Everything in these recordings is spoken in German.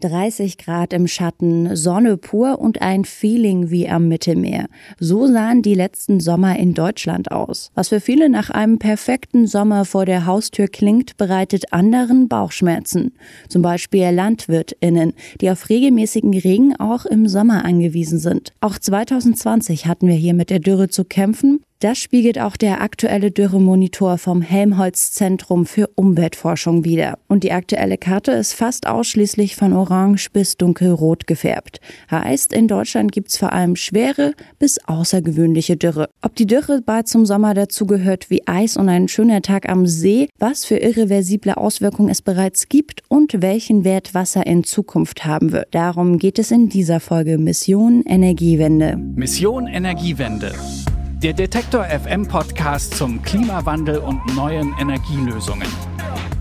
30 Grad im Schatten, Sonne pur und ein Feeling wie am Mittelmeer. So sahen die letzten Sommer in Deutschland aus. Was für viele nach einem perfekten Sommer vor der Haustür klingt, bereitet anderen Bauchschmerzen. Zum Beispiel LandwirtInnen, die auf regelmäßigen Regen auch im Sommer angewiesen sind. Auch 2020 hatten wir hier mit der Dürre zu kämpfen das spiegelt auch der aktuelle Dürremonitor vom Helmholtz Zentrum für Umweltforschung wider. Und die aktuelle Karte ist fast ausschließlich von orange bis dunkelrot gefärbt. Heißt, in Deutschland gibt's vor allem schwere bis außergewöhnliche Dürre. Ob die Dürre bald zum Sommer dazugehört wie Eis und ein schöner Tag am See, was für irreversible Auswirkungen es bereits gibt und welchen Wert Wasser in Zukunft haben wird. Darum geht es in dieser Folge Mission Energiewende. Mission Energiewende. Der Detektor FM Podcast zum Klimawandel und neuen Energielösungen.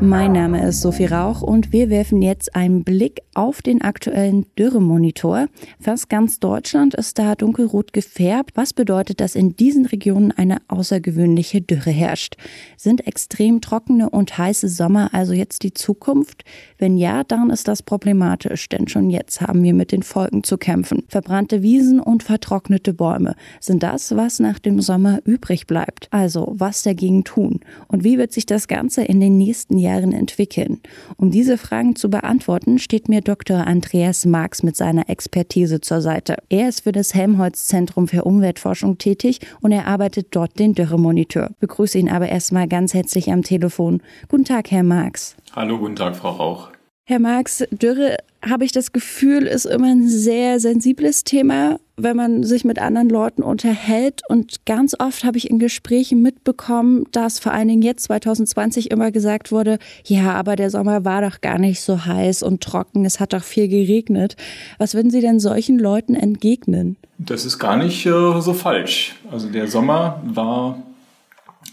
Mein Name ist Sophie Rauch und wir werfen jetzt einen Blick auf den aktuellen Dürremonitor. Fast ganz Deutschland ist da dunkelrot gefärbt. Was bedeutet, dass in diesen Regionen eine außergewöhnliche Dürre herrscht? Sind extrem trockene und heiße Sommer also jetzt die Zukunft? Wenn ja, dann ist das problematisch, denn schon jetzt haben wir mit den Folgen zu kämpfen. Verbrannte Wiesen und vertrocknete Bäume sind das, was nach dem Sommer übrig bleibt. Also, was dagegen tun? Und wie wird sich das Ganze in den nächsten Jahren Jahren entwickeln? Um diese Fragen zu beantworten, steht mir Dr. Andreas Marx mit seiner Expertise zur Seite. Er ist für das Helmholtz Zentrum für Umweltforschung tätig und er arbeitet dort den Dürremonitor. Begrüße ihn aber erstmal ganz herzlich am Telefon. Guten Tag, Herr Marx. Hallo, guten Tag, Frau Rauch. Herr Marx, Dürre, habe ich das Gefühl, ist immer ein sehr sensibles Thema, wenn man sich mit anderen Leuten unterhält. Und ganz oft habe ich in Gesprächen mitbekommen, dass vor allen Dingen jetzt 2020 immer gesagt wurde, ja, aber der Sommer war doch gar nicht so heiß und trocken, es hat doch viel geregnet. Was würden Sie denn solchen Leuten entgegnen? Das ist gar nicht äh, so falsch. Also der Sommer war,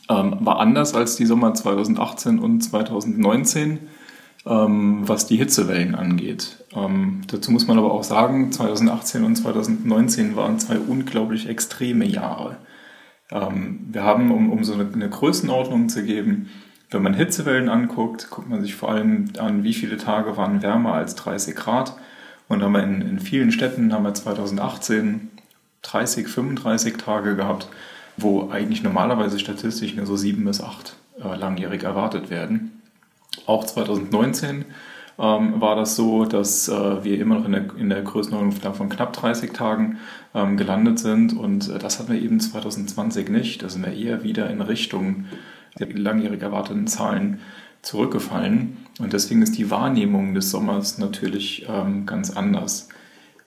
ähm, war anders als die Sommer 2018 und 2019 ähm, was die Hitzewellen angeht. Ähm, dazu muss man aber auch sagen, 2018 und 2019 waren zwei unglaublich extreme Jahre. Ähm, wir haben, um, um so eine, eine Größenordnung zu geben, wenn man Hitzewellen anguckt, guckt man sich vor allem an, wie viele Tage waren wärmer als 30 Grad. Und haben wir in, in vielen Städten haben wir 2018 30, 35 Tage gehabt, wo eigentlich normalerweise statistisch nur so sieben bis acht äh, langjährig erwartet werden. Auch 2019 ähm, war das so, dass äh, wir immer noch in der, in der Größenordnung von knapp 30 Tagen ähm, gelandet sind und äh, das hatten wir eben 2020 nicht. Da sind wir eher wieder in Richtung der langjährig erwarteten Zahlen zurückgefallen und deswegen ist die Wahrnehmung des Sommers natürlich ähm, ganz anders.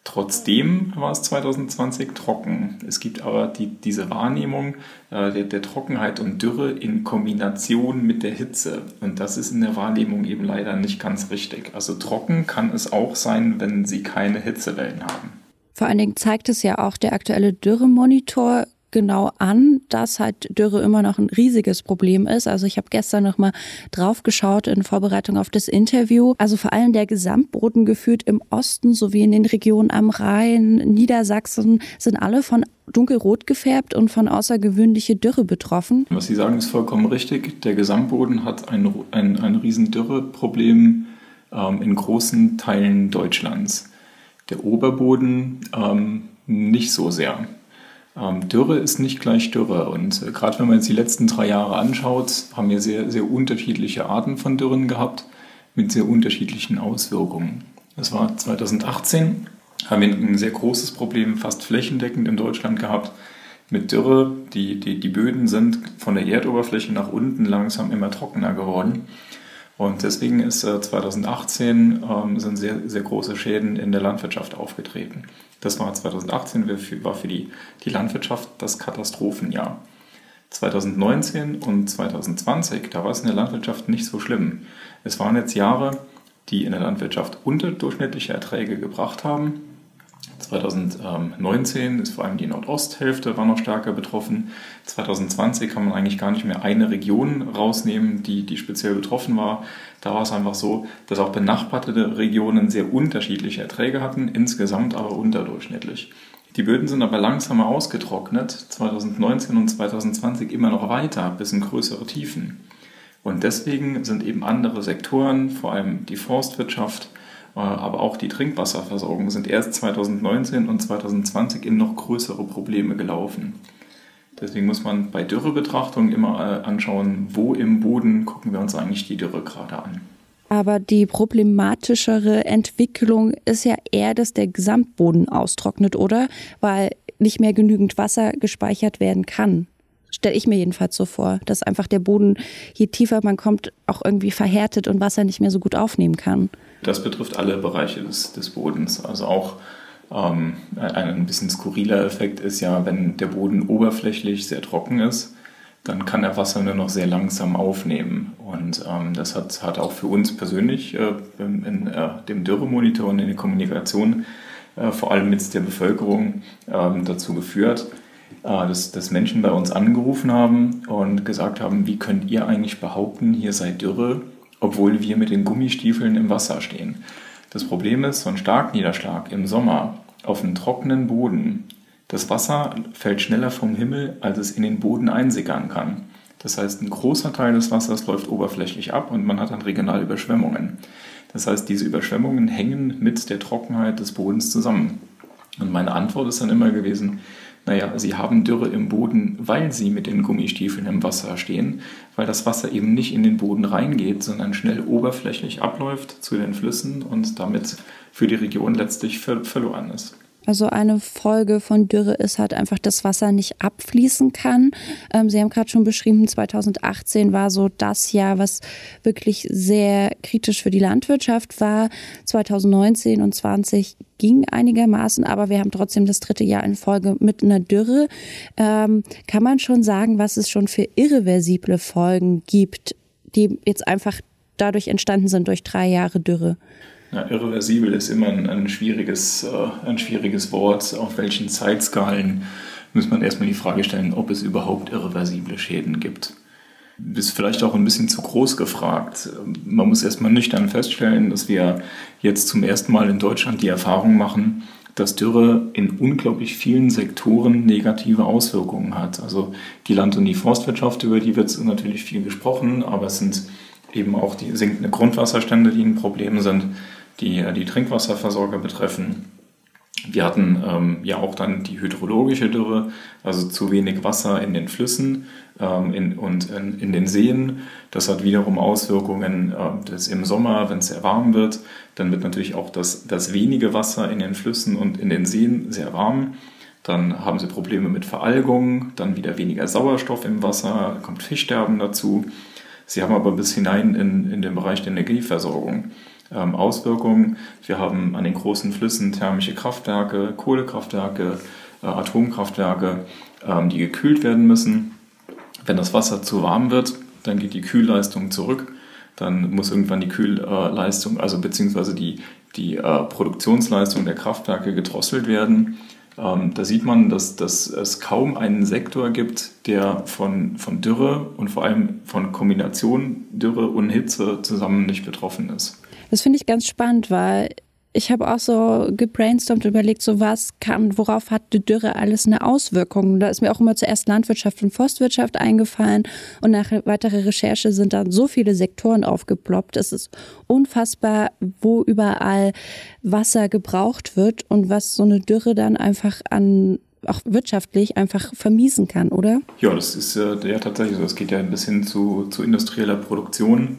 Trotzdem war es 2020 trocken. Es gibt aber die, diese Wahrnehmung äh, der, der, Trockenheit und Dürre in Kombination mit der Hitze. Und das ist in der Wahrnehmung eben leider nicht ganz richtig. Also trocken kann es auch sein, wenn Sie keine Hitzewellen haben. Vor allen Dingen zeigt es ja auch der aktuelle Dürremonitor genau an, dass halt Dürre immer noch ein riesiges Problem ist. Also ich habe gestern noch mal drauf geschaut in Vorbereitung auf das Interview. Also vor allem der Gesamtboden geführt im Osten sowie in den Regionen am Rhein, Niedersachsen sind alle von dunkelrot gefärbt und von außergewöhnliche Dürre betroffen. Was Sie sagen, ist vollkommen richtig. Der Gesamtboden hat ein, ein, ein riesen Dürreproblem ähm, in großen Teilen Deutschlands. Der Oberboden ähm, nicht so sehr. Ähm, Dürre ist nicht gleich Dürre. Und äh, gerade wenn man jetzt die letzten drei Jahre anschaut, haben wir sehr, sehr unterschiedliche Arten von Dürren gehabt mit sehr unterschiedlichen Auswirkungen. Das war 2018, haben wir ein sehr großes Problem, fast flächendeckend in Deutschland gehabt mit Dürre. Die, die, die Böden sind von der Erdoberfläche nach unten langsam immer trockener geworden. Und deswegen ist 2018 äh, ähm, sind sehr, sehr große Schäden in der Landwirtschaft aufgetreten. Das war 2018, war für die, die Landwirtschaft das Katastrophenjahr. 2019 und 2020, da war es in der Landwirtschaft nicht so schlimm. Es waren jetzt Jahre, die in der Landwirtschaft unterdurchschnittliche Erträge gebracht haben 2019 ist vor allem die Nordosthälfte war noch stärker betroffen. 2020 kann man eigentlich gar nicht mehr eine Region rausnehmen, die, die speziell betroffen war. Da war es einfach so, dass auch benachbarte Regionen sehr unterschiedliche Erträge hatten, insgesamt aber unterdurchschnittlich. Die Böden sind aber langsamer ausgetrocknet, 2019 und 2020 immer noch weiter, bis in größere Tiefen. Und deswegen sind eben andere Sektoren, vor allem die Forstwirtschaft, aber auch die Trinkwasserversorgung, sind erst 2019 und 2020 in noch größere Probleme gelaufen. Deswegen muss man bei Dürrebetrachtungen immer äh, anschauen, wo im Boden gucken wir uns eigentlich die Dürre gerade an. Aber die problematischere Entwicklung ist ja eher, dass der Gesamtboden austrocknet, oder? Weil nicht mehr genügend Wasser gespeichert werden kann. Stelle ich mir jedenfalls so vor, dass einfach der Boden, je tiefer man kommt, auch irgendwie verhärtet und Wasser nicht mehr so gut aufnehmen kann. Das betrifft alle Bereiche des, des Bodens. Also auch ähm, ein bisschen skurriler Effekt ist ja, wenn der Boden oberflächlich sehr trocken ist, dann kann er Wasser nur noch sehr langsam aufnehmen. Und ähm, das hat, hat auch für uns persönlich äh, in, in äh, dem Dürremonitor und in der Kommunikation, äh, vor allem mit der Bevölkerung, ähm, dazu geführt, dass, dass Menschen bei uns angerufen haben und gesagt haben, wie könnt ihr eigentlich behaupten, hier sei Dürre, obwohl wir mit den Gummistiefeln im Wasser stehen. Das Problem ist, so ein Starkniederschlag im Sommer auf einen trockenen Boden das Wasser fällt schneller vom Himmel, als es in den Boden einsickern kann. Das heißt, ein großer Teil des Wassers läuft oberflächlich ab und man hat dann regional Überschwemmungen. Das heißt, diese Überschwemmungen hängen mit der Trockenheit des Bodens zusammen. Und meine Antwort ist dann immer gewesen, naja, sie haben Dürre im Boden, weil sie mit den Gummistiefeln im Wasser stehen, weil das Wasser eben nicht in den Boden reingeht, sondern schnell oberflächlich abläuft zu den Flüssen und damit für die Region letztlich verloren ist. Also eine Folge von Dürre ist halt einfach, dass Wasser nicht abfließen kann. Ähm, Sie haben gerade schon beschrieben, 2018 war so das Jahr, was wirklich sehr kritisch für die Landwirtschaft war. 2019 und 20 ging einigermaßen, aber wir haben trotzdem das dritte Jahr in Folge mit einer Dürre. Ähm, kann man schon sagen, was es schon für irreversible Folgen gibt, die jetzt einfach dadurch entstanden sind durch drei Jahre Dürre? Ja, irreversibel ist immer ein, ein, schwieriges, äh, ein schwieriges Wort. Auf welchen Zeitskalen muss man erstmal die Frage stellen, ob es überhaupt irreversible Schäden gibt. Ist vielleicht auch ein bisschen zu groß gefragt. Man muss erstmal nüchtern feststellen, dass wir jetzt zum ersten Mal in Deutschland die Erfahrung machen, dass Dürre in unglaublich vielen Sektoren negative Auswirkungen hat. Also die Land- und die Forstwirtschaft, über die wird natürlich viel gesprochen, aber es sind eben auch die sinkenden Grundwasserstände, die ein Problem sind die äh, die Trinkwasserversorger betreffen. Wir hatten ähm, ja auch dann die hydrologische Dürre, also zu wenig Wasser in den Flüssen ähm, in, und in, in, den Seen. Das hat wiederum Auswirkungen äh, dass im Sommer, wenn es sehr warm wird. Dann wird natürlich auch das, das wenige Wasser in den Flüssen und in den Seen sehr warm. Dann haben sie Probleme mit Veralgung, dann wieder weniger Sauerstoff im Wasser, kommt Fischsterben dazu. Sie haben aber bis hinein in, in den Bereich der Energieversorgung ähm, Auswirkungen. Wir haben an den großen Flüssen thermische Kraftwerke, Kohlekraftwerke, äh, Atomkraftwerke, ähm, die gekühlt werden müssen. Wenn das Wasser zu warm wird, dann geht die Kühlleistung zurück. Dann muss irgendwann die Kühlleistung, also beziehungsweise die, die äh, Produktionsleistung der Kraftwerke gedrosselt werden. Ähm, da sieht man, dass, dass es kaum einen Sektor gibt, der von, von Dürre und vor allem von Kombination Dürre und Hitze zusammen nicht betroffen ist. Das finde ich ganz spannend, weil ich habe auch so gebrainstormt überlegt, so was kann, worauf hat die Dürre alles eine Auswirkung? Da ist mir auch immer zuerst Landwirtschaft und Forstwirtschaft eingefallen und nach weiterer Recherche sind dann so viele Sektoren aufgeploppt. Es ist unfassbar, wo überall Wasser gebraucht wird und was so eine Dürre dann einfach an auch wirtschaftlich einfach vermiesen kann, oder? Ja, das ist ja tatsächlich so. Es geht ja ein bisschen zu, zu industrieller Produktion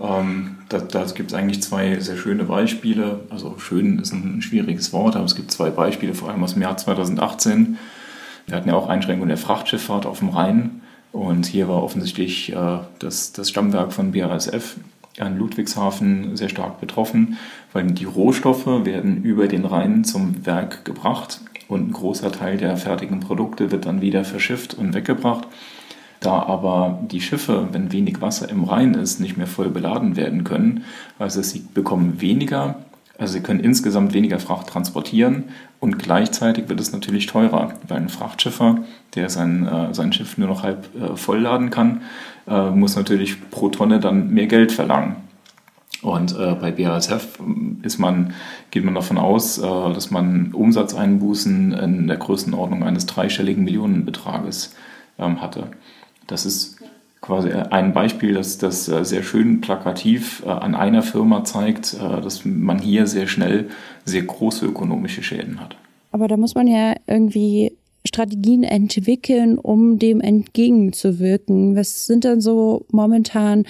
ähm, da, da gibt es eigentlich zwei sehr schöne Beispiele. Also schön ist ein schwieriges Wort, aber es gibt zwei Beispiele, vor allem aus dem Jahr 2018. Wir hatten ja auch Einschränkungen der Frachtschifffahrt auf dem Rhein. Und hier war offensichtlich äh, das, das Stammwerk von BASF an Ludwigshafen sehr stark betroffen, weil die Rohstoffe werden über den Rhein zum Werk gebracht und ein großer Teil der fertigen Produkte wird dann wieder verschifft und weggebracht. Da aber die Schiffe, wenn wenig Wasser im Rhein ist, nicht mehr voll beladen werden können, also sie bekommen weniger, also sie können insgesamt weniger Fracht transportieren und gleichzeitig wird es natürlich teurer, weil ein Frachtschiffer, der sein, äh, sein Schiff nur noch halb äh, vollladen kann, äh, muss natürlich pro Tonne dann mehr Geld verlangen. Und äh, bei BASF ist man, geht man davon aus, äh, dass man Umsatzeinbußen in der Größenordnung eines dreistelligen Millionenbetrages ähm, hatte. Das ist quasi ein Beispiel, das das äh, sehr schön plakativ äh, an einer Firma zeigt, äh, dass man hier sehr schnell sehr große ökonomische Schäden hat. Aber da muss man ja irgendwie Strategien entwickeln, um dem entgegenzuwirken. Was sind denn so momentan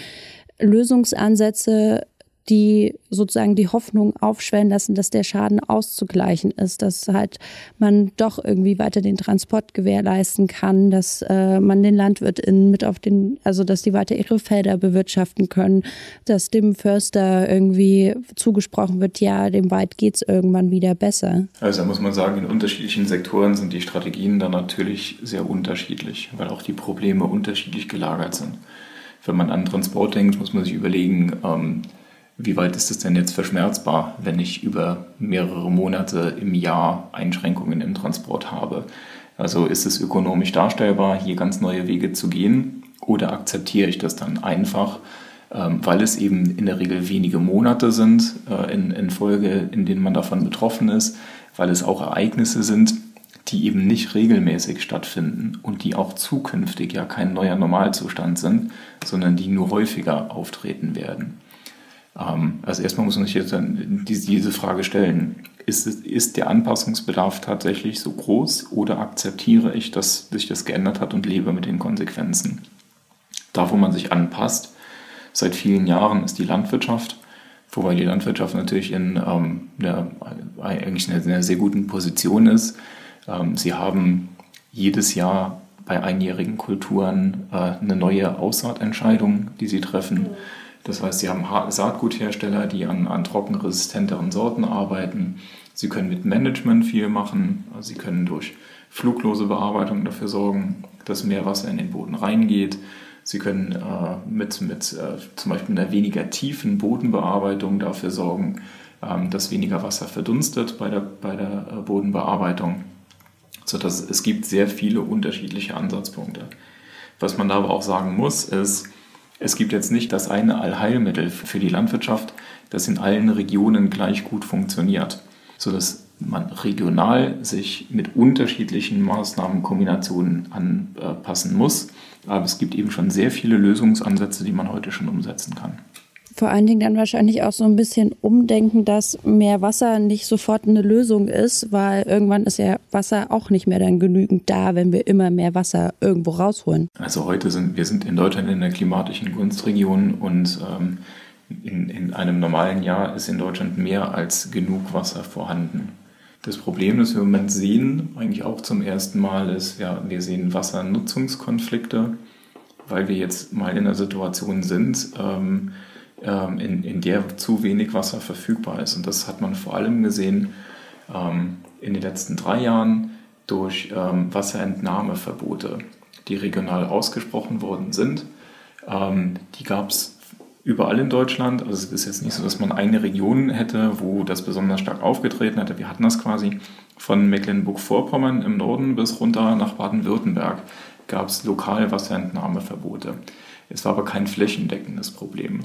Lösungsansätze, die sozusagen die Hoffnung aufschwellen lassen, dass der Schaden auszugleichen ist, dass halt man doch irgendwie weiter den Transport gewährleisten kann, dass äh, man den LandwirtInnen mit auf den, also dass die weiter ihre Felder bewirtschaften können, dass dem Förster irgendwie zugesprochen wird, ja, dem Wald geht's irgendwann wieder besser. Also da muss man sagen, in unterschiedlichen Sektoren sind die Strategien dann natürlich sehr unterschiedlich, weil auch die Probleme unterschiedlich gelagert sind. Wenn man an Transport denkt, muss man sich überlegen, ähm, wie weit ist es denn jetzt verschmerzbar, wenn ich über mehrere Monate im Jahr Einschränkungen im Transport habe? Also ist es ökonomisch darstellbar, hier ganz neue Wege zu gehen oder akzeptiere ich das dann einfach, ähm, weil es eben in der Regel wenige Monate sind äh, in, in Folge, in denen man davon betroffen ist, weil es auch Ereignisse sind, die eben nicht regelmäßig stattfinden und die auch zukünftig ja kein neuer Normalzustand sind, sondern die nur häufiger auftreten werden. Ähm, also erstmal muss man sich jetzt diese Frage stellen, ist, ist der Anpassungsbedarf tatsächlich so groß oder akzeptiere ich, dass sich das geändert hat und lebe mit den Konsequenzen? Da, wo man sich anpasst, seit vielen Jahren ist die Landwirtschaft, wobei die Landwirtschaft natürlich in ähm, einer, eigentlich in einer sehr guten Position ist. Ähm, sie haben jedes Jahr bei einjährigen Kulturen äh, eine neue Aussaatentscheidung, die sie treffen. Das heißt, sie haben Saatguthersteller, die an, an trockenresistenteren Sorten arbeiten. Sie können mit Management viel machen. Also sie können durch fluglose Bearbeitung dafür sorgen, dass mehr Wasser in den Boden reingeht. Sie können äh, mit, mit äh, zum Beispiel einer weniger tiefen Bodenbearbeitung dafür sorgen, ähm, dass weniger Wasser verdunstet bei der, bei der äh, Bodenbearbeitung. Sodass es gibt sehr viele unterschiedliche Ansatzpunkte. Was man da aber auch sagen muss, ist, es gibt jetzt nicht das eine Allheilmittel für die Landwirtschaft, das in allen Regionen gleich gut funktioniert, sodass man regional sich mit unterschiedlichen Maßnahmenkombinationen anpassen muss. Aber es gibt eben schon sehr viele Lösungsansätze, die man heute schon umsetzen kann vor allen Dingen dann wahrscheinlich auch so ein bisschen umdenken, dass mehr Wasser nicht sofort eine Lösung ist, weil irgendwann ist ja Wasser auch nicht mehr dann genügend da, wenn wir immer mehr Wasser irgendwo rausholen. Also heute sind wir sind in Deutschland in der klimatischen Gunstregion und ähm, in, in einem normalen Jahr ist in Deutschland mehr als genug Wasser vorhanden. Das Problem, das wir im Moment sehen, eigentlich auch zum ersten Mal, ist, ja, wir sehen Wassernutzungskonflikte, weil wir jetzt mal in der Situation sind, ähm, ähm, in, in der zu wenig Wasser verfügbar ist. Und das hat man vor allem gesehen ähm, in den letzten drei Jahren durch ähm, Wasserentnahmeverbote, die regional ausgesprochen worden sind. Ähm, die gab es überall in Deutschland. Also es ist jetzt nicht so, dass man eine Region hätte, wo das besonders stark aufgetreten hätte. Wir hatten das quasi von Mecklenburg-Vorpommern im Norden bis runter nach Baden-Württemberg gab es lokal Wasserentnahmeverbote. Es war aber kein flächendeckendes Problem.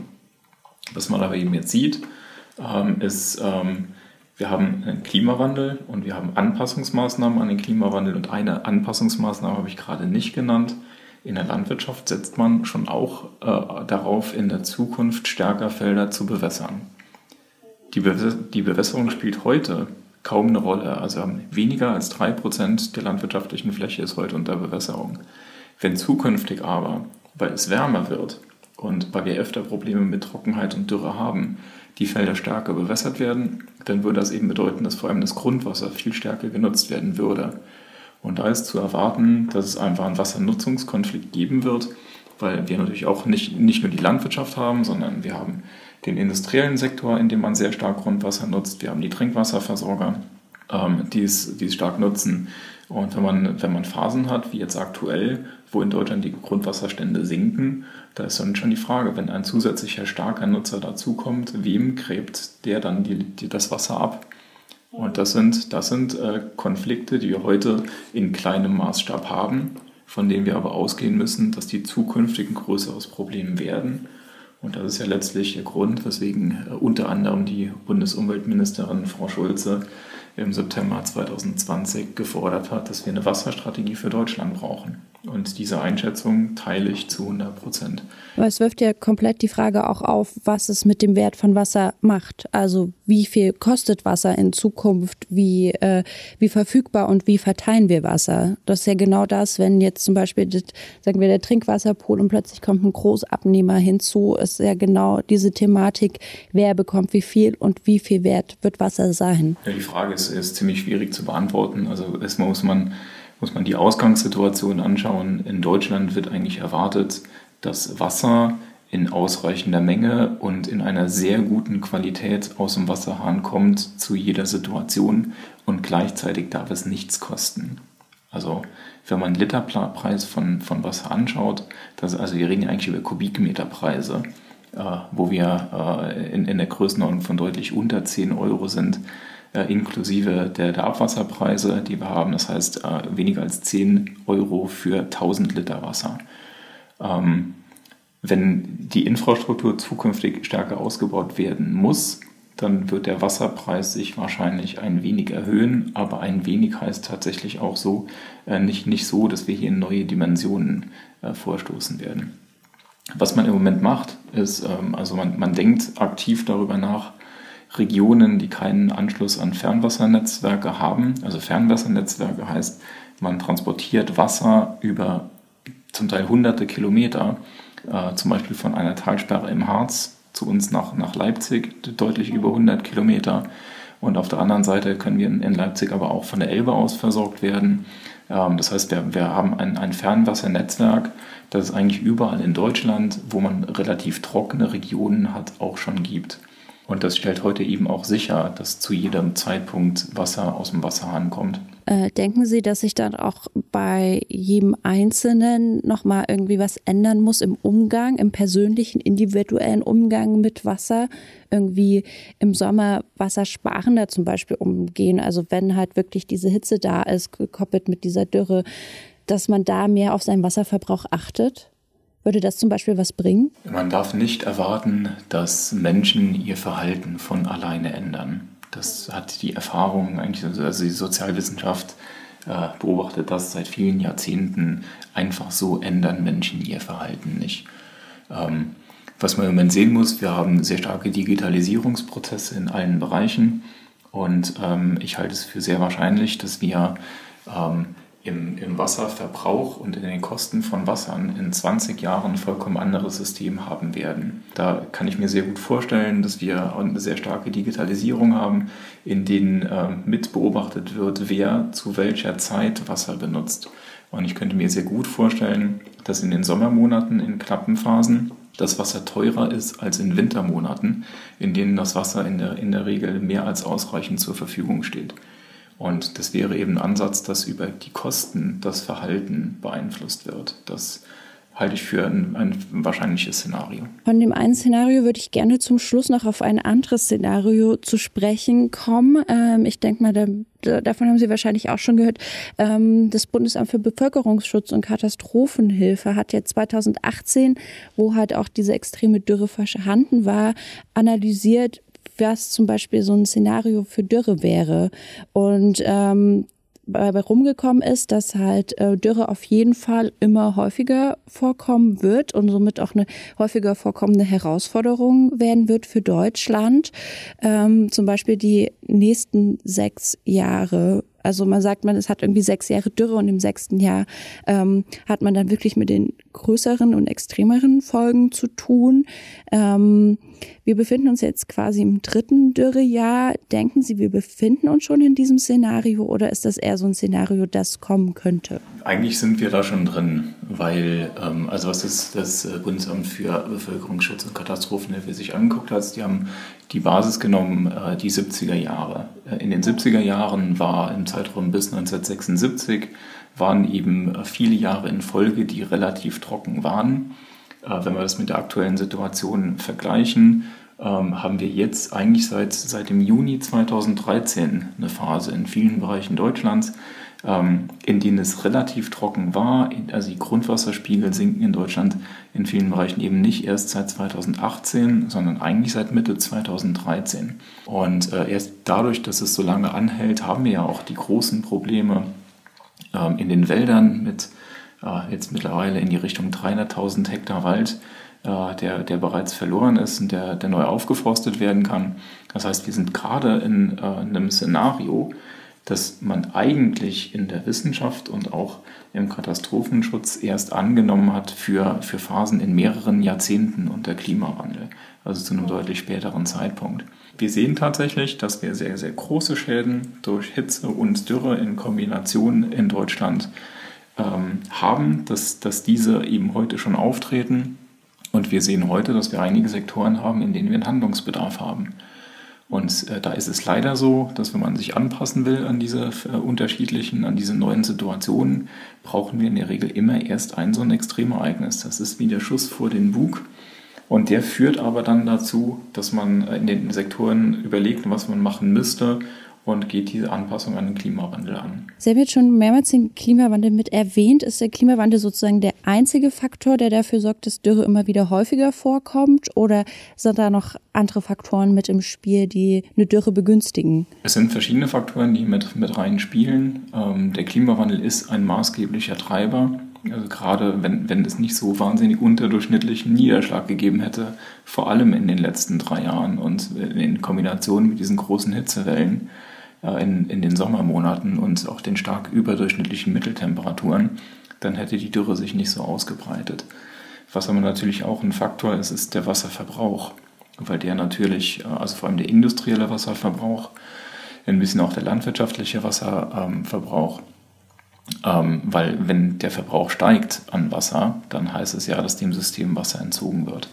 Was man aber eben jetzt sieht, ähm, ist, ähm, wir haben einen Klimawandel und wir haben Anpassungsmaßnahmen an den Klimawandel. Und eine Anpassungsmaßnahme habe ich gerade nicht genannt. In der Landwirtschaft setzt man schon auch äh, darauf, in der Zukunft stärker Felder zu bewässern. Die, Be die Bewässerung spielt heute kaum eine Rolle. Also weniger als drei Prozent der landwirtschaftlichen Fläche ist heute unter Bewässerung. Wenn zukünftig aber, weil es wärmer wird, und weil wir öfter Probleme mit Trockenheit und Dürre haben, die Felder stärker bewässert werden, dann würde das eben bedeuten, dass vor allem das Grundwasser viel stärker genutzt werden würde. Und da ist zu erwarten, dass es einfach einen Wassernutzungskonflikt geben wird, weil wir natürlich auch nicht, nicht nur die Landwirtschaft haben, sondern wir haben den industriellen Sektor, in dem man sehr stark Grundwasser nutzt. Wir haben die Trinkwasserversorger, ähm, die, es, die es stark nutzen. Und wenn man, wenn man Phasen hat, wie jetzt aktuell, wo in Deutschland die Grundwasserstände sinken, da ist dann schon die Frage, wenn ein zusätzlicher starker Nutzer dazukommt, wem gräbt der dann die, die, das Wasser ab? Und das sind, das sind äh, Konflikte, die wir heute in kleinem Maßstab haben, von denen wir aber ausgehen müssen, dass die zukünftig ein größeres Problem werden Und das ist ja letztlich der Grund, weswegen äh, unter anderem die Bundesumweltministerin Frau Schulze im September 2020 gefordert hat, dass wir eine Wasserstrategie für Deutschland brauchen. Und diese Einschätzung teile ich zu 100 Prozent. Aber es wirft ja komplett die Frage auch auf, was es mit dem Wert von Wasser macht. Also wie viel kostet Wasser in Zukunft, wie, äh, wie verfügbar und wie verteilen wir Wasser. Das ist ja genau das, wenn jetzt zum Beispiel, das, sagen wir, der Trinkwasserpool und plötzlich kommt ein Großabnehmer hinzu, ist ja genau diese Thematik, wer bekommt wie viel und wie viel Wert wird Wasser sein. Ja, die Frage ist, ist ziemlich schwierig zu beantworten. Also erstmal muss man muss man die Ausgangssituation anschauen. In Deutschland wird eigentlich erwartet, dass Wasser in ausreichender Menge und in einer sehr guten Qualität aus dem Wasserhahn kommt zu jeder Situation und gleichzeitig darf es nichts kosten. Also wenn man Literpreis von, von Wasser anschaut, das, also wir reden ja eigentlich über Kubikmeterpreise, äh, wo wir äh, in, in der Größenordnung von deutlich unter 10 Euro sind, inklusive der, der, Abwasserpreise, die wir haben. Das heißt, äh, weniger als 10 Euro für 1000 Liter Wasser. Ähm, wenn die Infrastruktur zukünftig stärker ausgebaut werden muss, dann wird der Wasserpreis sich wahrscheinlich ein wenig erhöhen, aber ein wenig heißt tatsächlich auch so, äh, nicht, nicht so, dass wir hier in neue Dimensionen äh, vorstoßen werden. Was man im Moment macht, ist, ähm, also man, man denkt aktiv darüber nach, Regionen, die keinen Anschluss an Fernwassernetzwerke haben. Also Fernwassernetzwerke heißt, man transportiert Wasser über zum Teil hunderte Kilometer, äh, zum Beispiel von einer Talsperre im Harz zu uns nach, nach Leipzig, deutlich über 100 Kilometer. Und auf der anderen Seite können wir in Leipzig aber auch von der Elbe aus versorgt werden. Ähm, das heißt, wir, wir haben ein, ein Fernwassernetzwerk, das es eigentlich überall in Deutschland, wo man relativ trockene Regionen hat, auch schon gibt. Und das stellt heute eben auch sicher, dass zu jedem Zeitpunkt Wasser aus dem Wasserhahn kommt. Äh, denken Sie, dass sich dann auch bei jedem Einzelnen nochmal irgendwie was ändern muss im Umgang, im persönlichen, individuellen Umgang mit Wasser? Irgendwie im Sommer wassersparender zum Beispiel umgehen. Also wenn halt wirklich diese Hitze da ist, gekoppelt mit dieser Dürre, dass man da mehr auf seinen Wasserverbrauch achtet? Würde das zum Beispiel was bringen? Man darf nicht erwarten, dass Menschen ihr Verhalten von alleine ändern. Das hat die Erfahrung, eigentlich, also die Sozialwissenschaft äh, beobachtet das seit vielen Jahrzehnten. Einfach so ändern Menschen ihr Verhalten nicht. Ähm, was man im Moment sehen muss, wir haben sehr starke Digitalisierungsprozesse in allen Bereichen und ähm, ich halte es für sehr wahrscheinlich, dass wir ähm, im, im Wasserverbrauch und in den Kosten von Wassern in 20 Jahren ein vollkommen anderes System haben werden. Da kann ich mir sehr gut vorstellen, dass wir eine sehr starke Digitalisierung haben, in denen äh, mit beobachtet wird, wer zu welcher Zeit Wasser benutzt. Und ich könnte mir sehr gut vorstellen, dass in den Sommermonaten in knappen Phasen das Wasser teurer ist als in Wintermonaten, in denen das Wasser in der, in der Regel mehr als ausreichend zur Verfügung steht. Und das wäre eben ein Ansatz, dass über die Kosten das Verhalten beeinflusst wird. Das halte ich für ein, ein, wahrscheinliches Szenario. Von dem einen Szenario würde ich gerne zum Schluss noch auf ein anderes Szenario zu sprechen kommen. Ähm, ich denke mal, da, davon haben Sie wahrscheinlich auch schon gehört. Ähm, das Bundesamt für Bevölkerungsschutz und Katastrophenhilfe hat jetzt 2018, wo halt auch diese extreme Dürre vorhanden war, analysiert, was zum Beispiel so ein Szenario für Dürre wäre. Und ähm, dabei rumgekommen ist, dass halt äh, Dürre auf jeden Fall immer häufiger vorkommen wird und somit auch eine häufiger vorkommende Herausforderung werden wird für Deutschland. Ähm, zum Beispiel die nächsten sechs Jahre also man sagt man, es hat irgendwie sechs Jahre Dürre und im sechsten Jahr ähm, hat man dann wirklich mit den größeren und extremeren Folgen zu tun. Ähm, wir befinden uns jetzt quasi im dritten Dürrejahr. Denken Sie, wir befinden uns schon in diesem Szenario oder ist das eher so ein Szenario, das kommen könnte? Eigentlich sind wir da schon drin, weil, ähm, also was ist das Bundesamt für Bevölkerungsschutz und Katastrophenhilfe sich angeguckt hat, die haben die Basis genommen, äh, die 70er Jahre. Äh, in den 70er Jahren war im Zeitraum bis 1976 waren eben viele Jahre in Folge, die relativ trocken waren. Äh, wenn wir das mit der aktuellen Situation vergleichen, ähm, haben wir jetzt eigentlich seit, seit dem Juni 2013 eine Phase in vielen Bereichen Deutschlands, ähm, in denen es relativ trocken war. Also die Grundwasserspiegel sinken in Deutschland in vielen Bereichen eben nicht erst seit 2018, sondern eigentlich seit Mitte 2013. Und äh, erst dadurch, dass es so lange anhält, haben wir ja auch die großen Probleme ähm, in den Wäldern mit äh, jetzt mittlerweile in die Richtung 300.000 Hektar Wald, äh, der, der bereits verloren ist und der, der neu aufgeforstet werden kann. Das heißt, wir sind gerade in, äh, in einem Szenario, das man eigentlich in der Wissenschaft und auch im Katastrophenschutz erst angenommen hat für, für Phasen in mehreren Jahrzehnten unter Klimawandel, also zu einem deutlich späteren Zeitpunkt. Wir sehen tatsächlich, dass wir sehr, sehr große Schäden durch Hitze und Dürre in Kombination in Deutschland ähm, haben, dass, dass diese eben heute schon auftreten. Und wir sehen heute, dass wir einige Sektoren haben, in denen wir einen Handlungsbedarf haben. Und äh, da ist es leider so, dass wenn man sich anpassen will an diese äh, unterschiedlichen, an diese neuen Situationen, brauchen wir in der Regel immer erst ein so ein Extremereignis. Das ist wie der Schuss vor den Bug. Und der führt aber dann dazu, dass man in den Sektoren überlegt, was man machen müsste und geht diese Anpassung an den Klimawandel an. Sie haben jetzt schon mehrmals den Klimawandel mit erwähnt. Ist der Klimawandel sozusagen der einzige Faktor, der dafür sorgt, dass Dürre immer wieder häufiger vorkommt? Oder sind da noch andere Faktoren mit im Spiel, die eine Dürre begünstigen? Es sind verschiedene Faktoren, die mit, mit rein spielen. Ähm, der Klimawandel ist ein maßgeblicher Treiber. Also gerade wenn, wenn es nicht so wahnsinnig unterdurchschnittlichen Niederschlag gegeben hätte, vor allem in den letzten drei Jahren und in Kombination mit diesen großen Hitzewellen, äh, in, in den Sommermonaten und auch den stark überdurchschnittlichen Mitteltemperaturen, dann hätte die Dürre sich nicht so ausgebreitet. Was aber natürlich auch ein Faktor ist, ist der Wasserverbrauch, weil der natürlich, äh, also vor allem der industrielle Wasserverbrauch, ein bisschen auch der landwirtschaftliche Wasserverbrauch, ähm, weil wenn der Verbrauch steigt an Wasser, dann heißt es ja, dass dem System Wasser entzogen wird.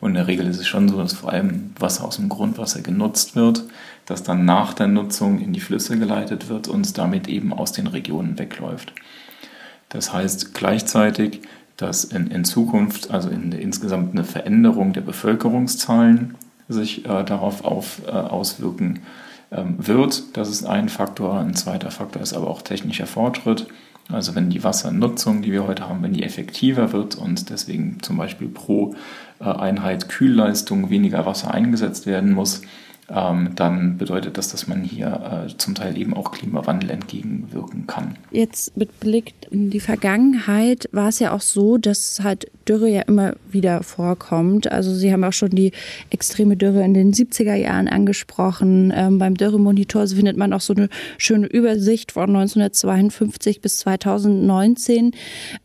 Und in der Regel ist es schon so, dass vor allem Wasser aus dem Grundwasser genutzt wird, das dann nach der Nutzung in die Flüsse geleitet wird und damit eben aus den Regionen wegläuft. Das heißt gleichzeitig, dass in, in Zukunft, also in, insgesamt eine Veränderung der Bevölkerungszahlen sich äh, darauf auf, äh, auswirken ähm, wird. Das ist ein Faktor. Ein zweiter Faktor ist aber auch technischer Fortschritt. Also wenn die Wassernutzung, die wir heute haben, wenn die effektiver wird und deswegen zum Beispiel pro äh, Einheit Kühlleistung weniger Wasser eingesetzt werden muss, dann bedeutet das, dass man hier äh, zum Teil eben auch Klimawandel entgegenwirken kann. Jetzt mit Blick in die Vergangenheit war es ja auch so, dass halt Dürre ja immer wieder vorkommt. Also Sie haben auch schon die extreme Dürre in den 70er Jahren angesprochen. Ähm, beim Dürremonitor findet man auch so eine schöne Übersicht von 1952 bis 2019.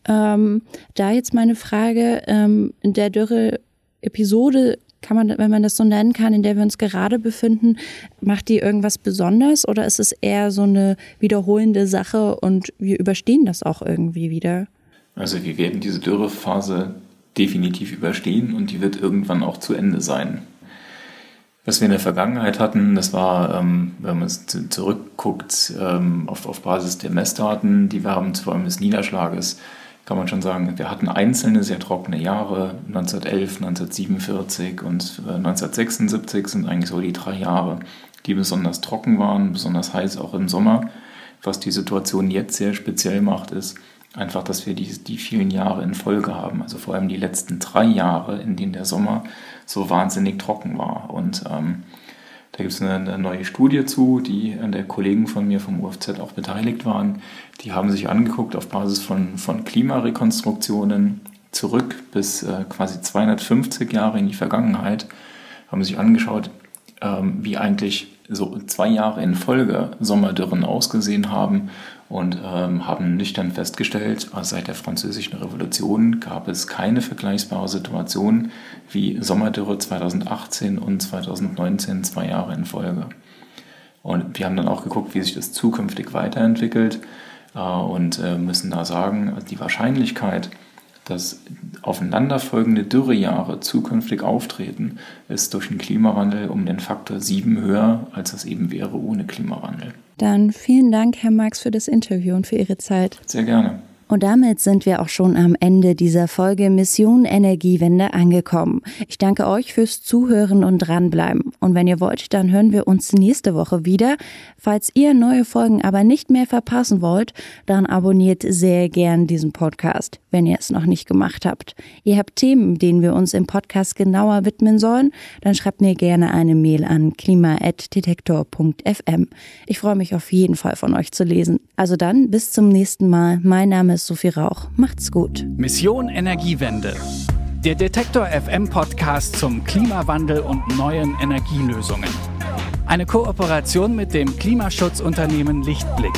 Ähm, da jetzt meine Frage, ähm, in der Dürre-Episode kann man, wenn man das so nennen kann, in der wir uns gerade befinden, macht die irgendwas besonders oder ist es eher so eine wiederholende Sache und wir überstehen das auch irgendwie wieder? Also wir werden diese Dürrephase definitiv überstehen und die wird irgendwann auch zu Ende sein. Was wir in der Vergangenheit hatten, das war, ähm, wenn man es zurückguckt, ähm, auf, Basis der Messdaten, die wir haben, vor allem des Niederschlages, kann man schon sagen, wir hatten einzelne sehr trockene Jahre, 1911, 1947 und 1976 äh, sind eigentlich so die drei Jahre, die besonders trocken waren, besonders heiß auch im Sommer. Was die Situation jetzt sehr speziell macht, ist einfach, dass wir die, die vielen Jahre in Folge haben. Also vor allem die letzten drei Jahre, in denen der Sommer so wahnsinnig trocken war. Und ähm, da gibt es eine, eine, neue Studie zu, die an der Kollegen von mir vom UFZ auch beteiligt waren. Die haben sich angeguckt auf Basis von, von Klimarekonstruktionen zurück bis äh, quasi 250 Jahre in die Vergangenheit, haben sich angeschaut, ähm, wie eigentlich so zwei Jahre in Folge Sommerdürren ausgesehen haben und ähm, haben nüchtern festgestellt, also seit der Französischen Revolution gab es keine vergleichbare Situation wie Sommerdürre 2018 und 2019, zwei Jahre in Folge. Und wir haben dann auch geguckt, wie sich das zukünftig weiterentwickelt äh, und äh, müssen da sagen, die Wahrscheinlichkeit, dass aufeinanderfolgende Dürrejahre zukünftig auftreten, ist durch den Klimawandel um den Faktor 7 höher, als es eben wäre ohne Klimawandel. Dann vielen Dank, Herr Marx, für das Interview und für Ihre Zeit. Sehr gerne. Und damit sind wir auch schon am Ende dieser Folge Mission Energiewende angekommen. Ich danke euch fürs Zuhören und dranbleiben. Und wenn ihr wollt, dann hören wir uns nächste Woche wieder. Falls ihr neue Folgen aber nicht mehr verpassen wollt, dann abonniert sehr gern diesen Podcast, wenn ihr es noch nicht gemacht habt. Ihr habt Themen, denen wir uns im Podcast genauer widmen sollen, dann schreibt mir gerne eine Mail an klima.detektor.fm. Ich freue mich auf jeden Fall von euch zu lesen. Also dann, bis zum nächsten Mal. Mein Name ist ist Sophie Rauch. Macht's gut. Mission Energiewende. Der Detektor FM Podcast zum Klimawandel und neuen Energielösungen. Eine Kooperation mit dem Klimaschutzunternehmen Lichtblick.